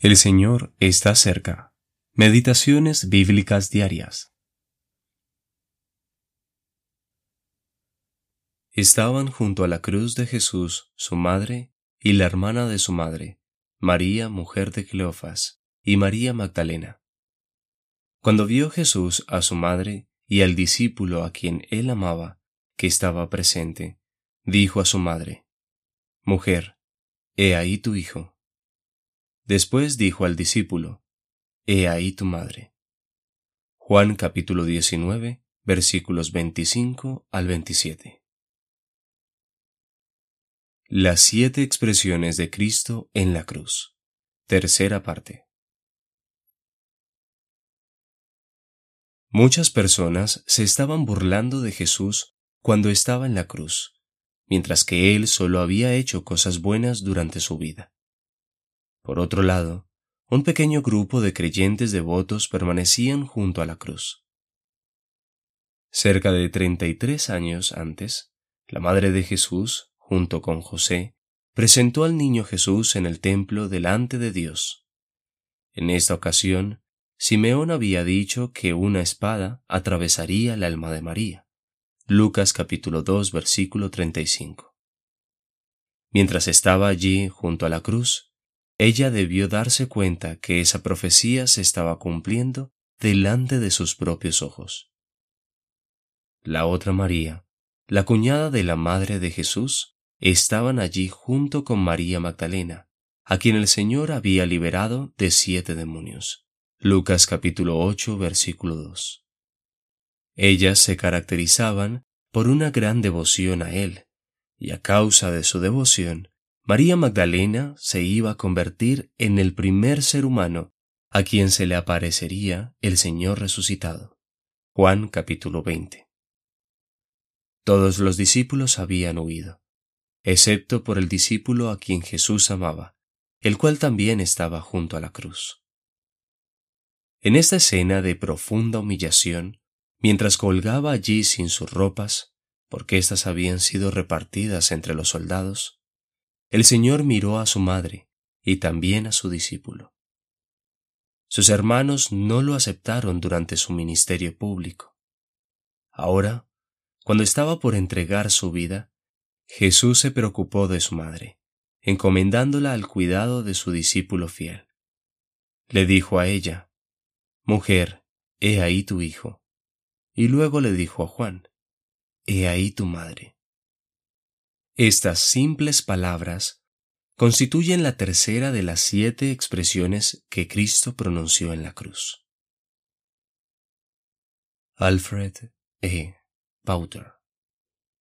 El Señor está cerca. Meditaciones bíblicas diarias. Estaban junto a la cruz de Jesús su madre y la hermana de su madre, María, mujer de Cleofas, y María Magdalena. Cuando vio Jesús a su madre y al discípulo a quien él amaba, que estaba presente, dijo a su madre, Mujer, he ahí tu hijo. Después dijo al discípulo, He ahí tu madre. Juan capítulo 19, versículos 25 al 27. Las siete expresiones de Cristo en la cruz. Tercera parte. Muchas personas se estaban burlando de Jesús cuando estaba en la cruz, mientras que él solo había hecho cosas buenas durante su vida. Por otro lado, un pequeño grupo de creyentes devotos permanecían junto a la cruz. Cerca de treinta y tres años antes, la Madre de Jesús, junto con José, presentó al niño Jesús en el templo delante de Dios. En esta ocasión, Simeón había dicho que una espada atravesaría el alma de María. Lucas capítulo 2 versículo 35. Mientras estaba allí junto a la cruz, ella debió darse cuenta que esa profecía se estaba cumpliendo delante de sus propios ojos. La otra María, la cuñada de la madre de Jesús, estaban allí junto con María Magdalena, a quien el Señor había liberado de siete demonios. Lucas capítulo 8 versículo 2. Ellas se caracterizaban por una gran devoción a Él, y a causa de su devoción María Magdalena se iba a convertir en el primer ser humano a quien se le aparecería el Señor resucitado. Juan capítulo 20. Todos los discípulos habían huido, excepto por el discípulo a quien Jesús amaba, el cual también estaba junto a la cruz. En esta escena de profunda humillación, mientras colgaba allí sin sus ropas, porque éstas habían sido repartidas entre los soldados, el Señor miró a su madre y también a su discípulo. Sus hermanos no lo aceptaron durante su ministerio público. Ahora, cuando estaba por entregar su vida, Jesús se preocupó de su madre, encomendándola al cuidado de su discípulo fiel. Le dijo a ella, Mujer, he ahí tu hijo. Y luego le dijo a Juan, He ahí tu madre. Estas simples palabras constituyen la tercera de las siete expresiones que Cristo pronunció en la cruz. Alfred E. Pauter